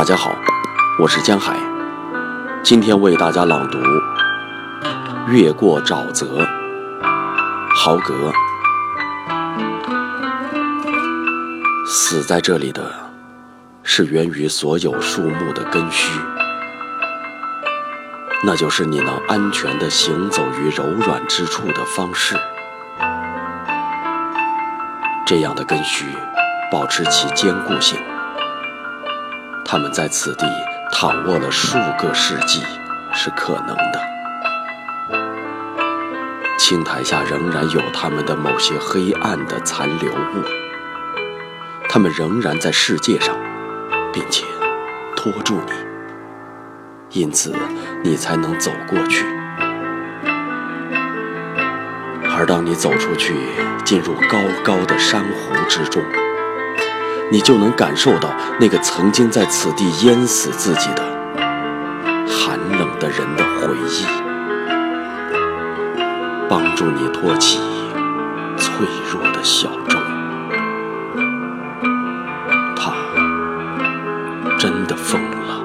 大家好，我是江海，今天为大家朗读《越过沼泽》，豪格。死在这里的，是源于所有树木的根须，那就是你能安全地行走于柔软之处的方式。这样的根须保持其坚固性。他们在此地躺卧了数个世纪是可能的。青苔下仍然有他们的某些黑暗的残留物，他们仍然在世界上，并且拖住你，因此你才能走过去。而当你走出去，进入高高的珊瑚之中。你就能感受到那个曾经在此地淹死自己的寒冷的人的回忆，帮助你托起脆弱的小舟。他真的疯了，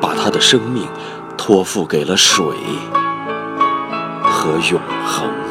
把他的生命托付给了水和永恒。